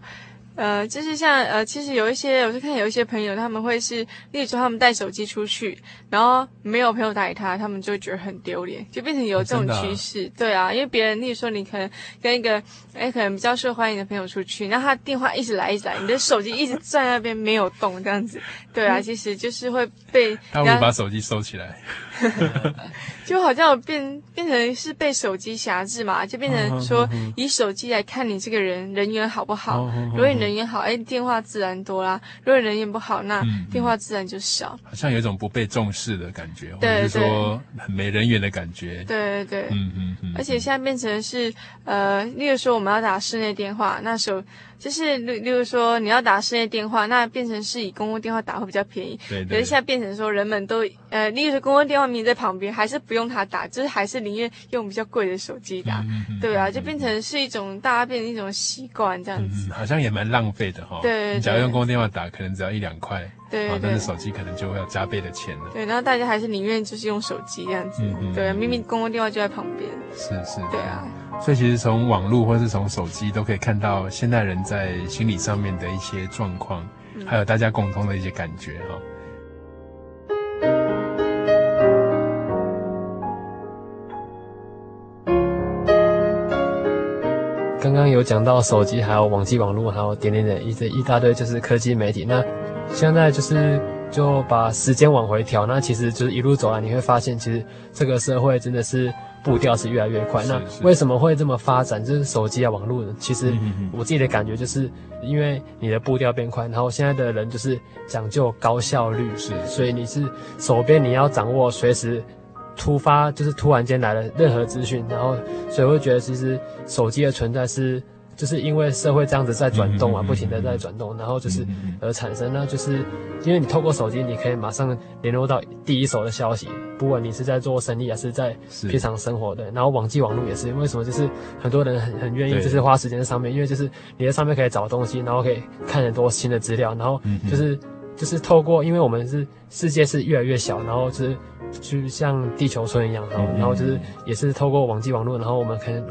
[SPEAKER 4] 呃，就是像呃，其实有一些，我就看有一些朋友，他们会是，例如说他们带手机出去，然后没有朋友打给他，他们就会觉得很丢脸，就变成有这种趋势。对啊，因为别人，例如说你可能跟一个，哎，可能比较受欢迎的朋友出去，然后他电话一直来一直来，你的手机一直在那边没有动，这样子，对啊，其实就是会被
[SPEAKER 1] 他会把手机收起来。[LAUGHS]
[SPEAKER 4] 就好像变变成是被手机挟制嘛，就变成说以手机来看你这个人人缘好不好。如果你人缘好，哎，电话自然多啦；如果人缘不好，那电话自然就少。
[SPEAKER 1] 好像有一种不被重视的感觉，或者是说很没人缘的感觉。
[SPEAKER 4] 对对对，
[SPEAKER 1] 嗯嗯嗯。
[SPEAKER 4] 而且现在变成是呃，例如说我们要打室内电话，那时候。就是例例如说你要打室内电话，那变成是以公共电话打会比较便宜。
[SPEAKER 1] 对，对，对。
[SPEAKER 4] 可是现在变成说人们都呃，例如说公共电话明明在旁边，还是不用它打，就是还是宁愿用比较贵的手机打。对啊，就变成是一种大家变成一种习惯这样子。
[SPEAKER 1] 嗯，好像也蛮浪费的哈。
[SPEAKER 4] 对，对，对。
[SPEAKER 1] 你假如用公共电话打，可能只要一两块。
[SPEAKER 4] 对，对，对，
[SPEAKER 1] 但是手机可能就会要加倍的钱了。
[SPEAKER 4] 对，然后大家还是宁愿就是用手机这样子。嗯嗯。对，明明公共电话就在旁边。
[SPEAKER 1] 是是。
[SPEAKER 4] 对啊。
[SPEAKER 1] 所以其实从网络或是从手机都可以看到现代人在心理上面的一些状况，还有大家共通的一些感觉哈。
[SPEAKER 3] 刚刚有讲到手机，还有网际网络，还有点点点一这一大堆，就是科技媒体。那现在就是就把时间往回调，那其实就是一路走来，你会发现，其实这个社会真的是。步调是越来越快，那为什么会这么发展？就是手机啊，网络呢？其实我自己的感觉就是，因为你的步调变快，然后现在的人就是讲究高效率，是，所以你是手边你要掌握随时突发，就是突然间来了任何资讯，然后所以我会觉得其实手机的存在是就是因为社会这样子在转动啊，不停的在转动，然后就是而产生呢，就是因为你透过手机，你可以马上联络到第一手的消息，不管你是在做生意还是在平常生活的，然后网际网络也是，为什么就是很多人很很愿意就是花时间在上面，因为就是你在上面可以找东西，然后可以看很多新的资料，然后就是就是透过，因为我们是世界是越来越小，然后就是。就像地球村一样，然后、嗯、然后就是也是透过网际网络，然后我们可以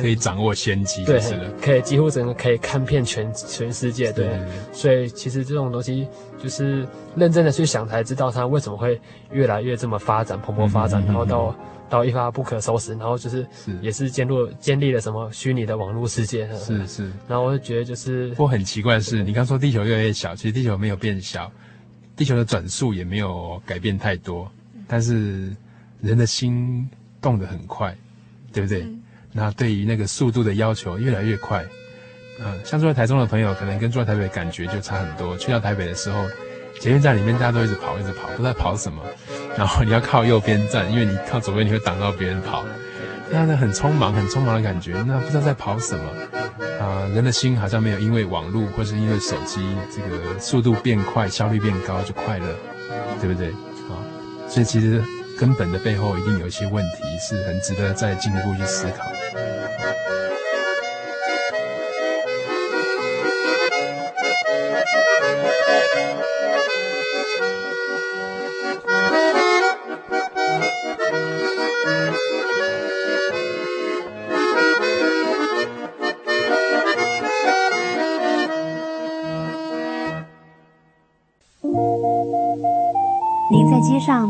[SPEAKER 3] 可
[SPEAKER 1] 以掌握先机，
[SPEAKER 3] 对，
[SPEAKER 1] 是
[SPEAKER 3] 可以几乎整个可以看遍全全世界，对。所以其实这种东西就是认真的去想才知道它为什么会越来越这么发展蓬勃发展，嗯、然后到、嗯、到一发不可收拾，然后就是也是建立建立了什么虚拟的网络世界，
[SPEAKER 1] 是是。
[SPEAKER 3] 然后我就觉得就是，
[SPEAKER 1] 不过很奇怪的是，你刚说地球越来越小，其实地球没有变小，地球的转速也没有改变太多，但是。人的心动得很快，对不对？嗯、那对于那个速度的要求越来越快，嗯、呃，像住在台中的朋友，可能跟住在台北感觉就差很多。去到台北的时候，捷运站里面大家都一直跑，一直跑，不知道跑什么。然后你要靠右边站，因为你靠左边你会挡到别人跑，那那很匆忙，很匆忙的感觉。那不知道在跑什么啊、呃？人的心好像没有因为网络或是因为手机这个速度变快、效率变高就快乐，对不对？所以其实。根本的背后一定有一些问题，是很值得再进一步去思考。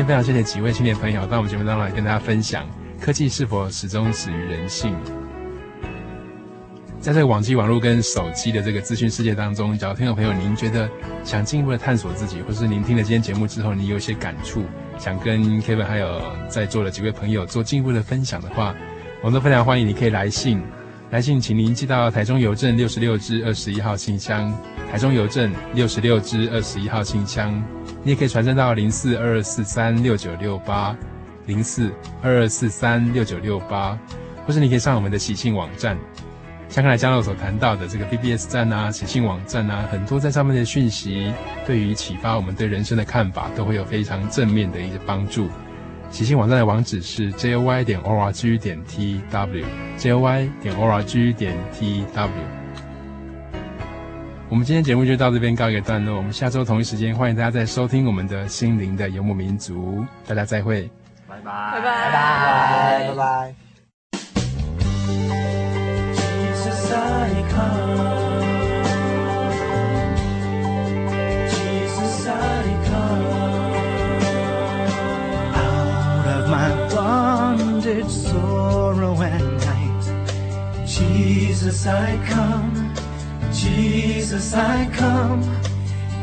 [SPEAKER 1] 天非常谢谢几位青年朋友到我们节目当中来跟大家分享，科技是否始终始于人性？在这个网际网络跟手机的这个资讯世界当中，假如听众朋友您觉得想进一步的探索自己，或是您听了今天节目之后，你有一些感触，想跟 Kevin 还有在座的几位朋友做进一步的分享的话，我们都非常欢迎，你可以来信。来信，请您寄到台中邮政六十六支二十一号信箱，台中邮政六十六支二十一号信箱。你也可以传真到零四二二四三六九六八，零四二二四三六九六八，或是你可以上我们的喜信网站。像刚才嘉乐所谈到的这个 BBS 站啊，喜信网站啊，很多在上面的讯息，对于启发我们对人生的看法，都会有非常正面的一些帮助。喜信网站的网址是 joy 点 org 点 tw，joy 点 org 点 tw。我们今天节目就到这边告一个段落，我们下周同一时间欢迎大家再收听我们的心灵的游牧民族，大家再会，
[SPEAKER 4] 拜拜，拜
[SPEAKER 11] 拜，拜拜，拜拜。Jesus, I come. Jesus, I come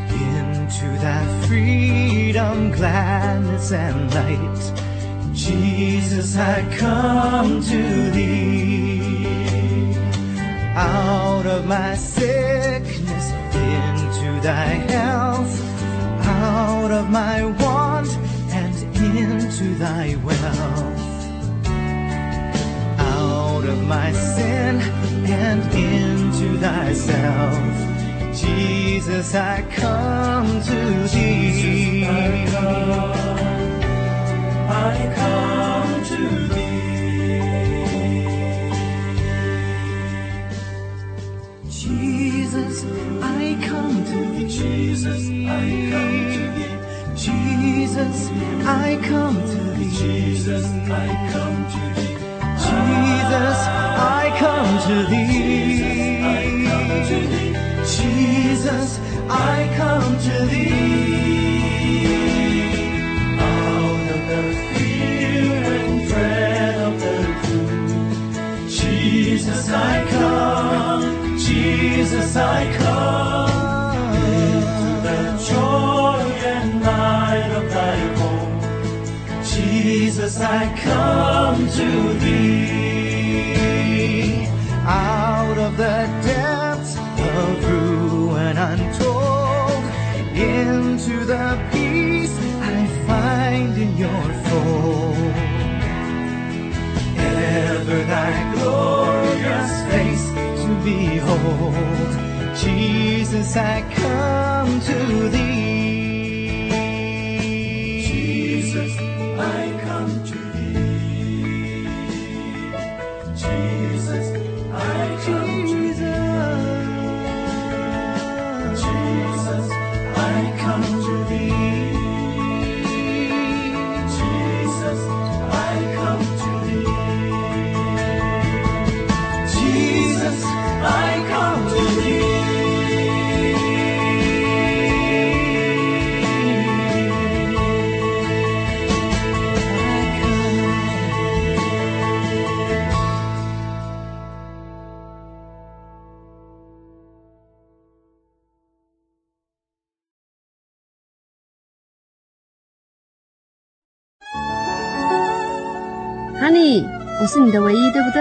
[SPEAKER 11] into that freedom, gladness, and light. Jesus, I come to thee. Out of my sickness into thy health, out of my want and into thy wealth out of my sin and into thyself. Jesus, I come to thee. I come, I come to thee. Jesus, I come to thee. Jesus, I come to thee. Jesus, I come to thee. Jesus, I come to thee. Jesus, I come to thee. Jesus, I come to thee. Out of the fear and dread of the. Jesus, I come. Jesus, I come. Into the joy and light of thy home. Jesus, I come to thee. Out of the depths of ruin untold, into the peace I find in your fold. Ever thy glorious face to behold. Jesus, I come to thee.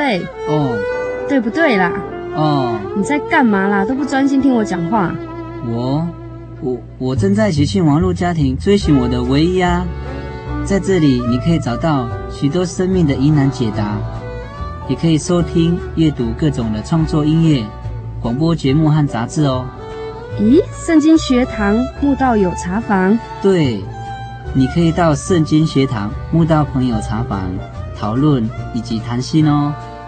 [SPEAKER 12] 对？
[SPEAKER 13] 哦，
[SPEAKER 12] 对不对啦？
[SPEAKER 13] 哦，
[SPEAKER 12] 你在干嘛啦？都不专心听我讲话。
[SPEAKER 13] 我，我，我正在喜讯网络家庭追寻我的唯一啊！在这里，你可以找到许多生命的疑难解答，也可以收听、阅读各种的创作音乐、广播节目和杂志哦。
[SPEAKER 12] 咦，圣经学堂慕道友茶房？
[SPEAKER 13] 对，你可以到圣经学堂慕道朋友茶房讨论以及谈心哦。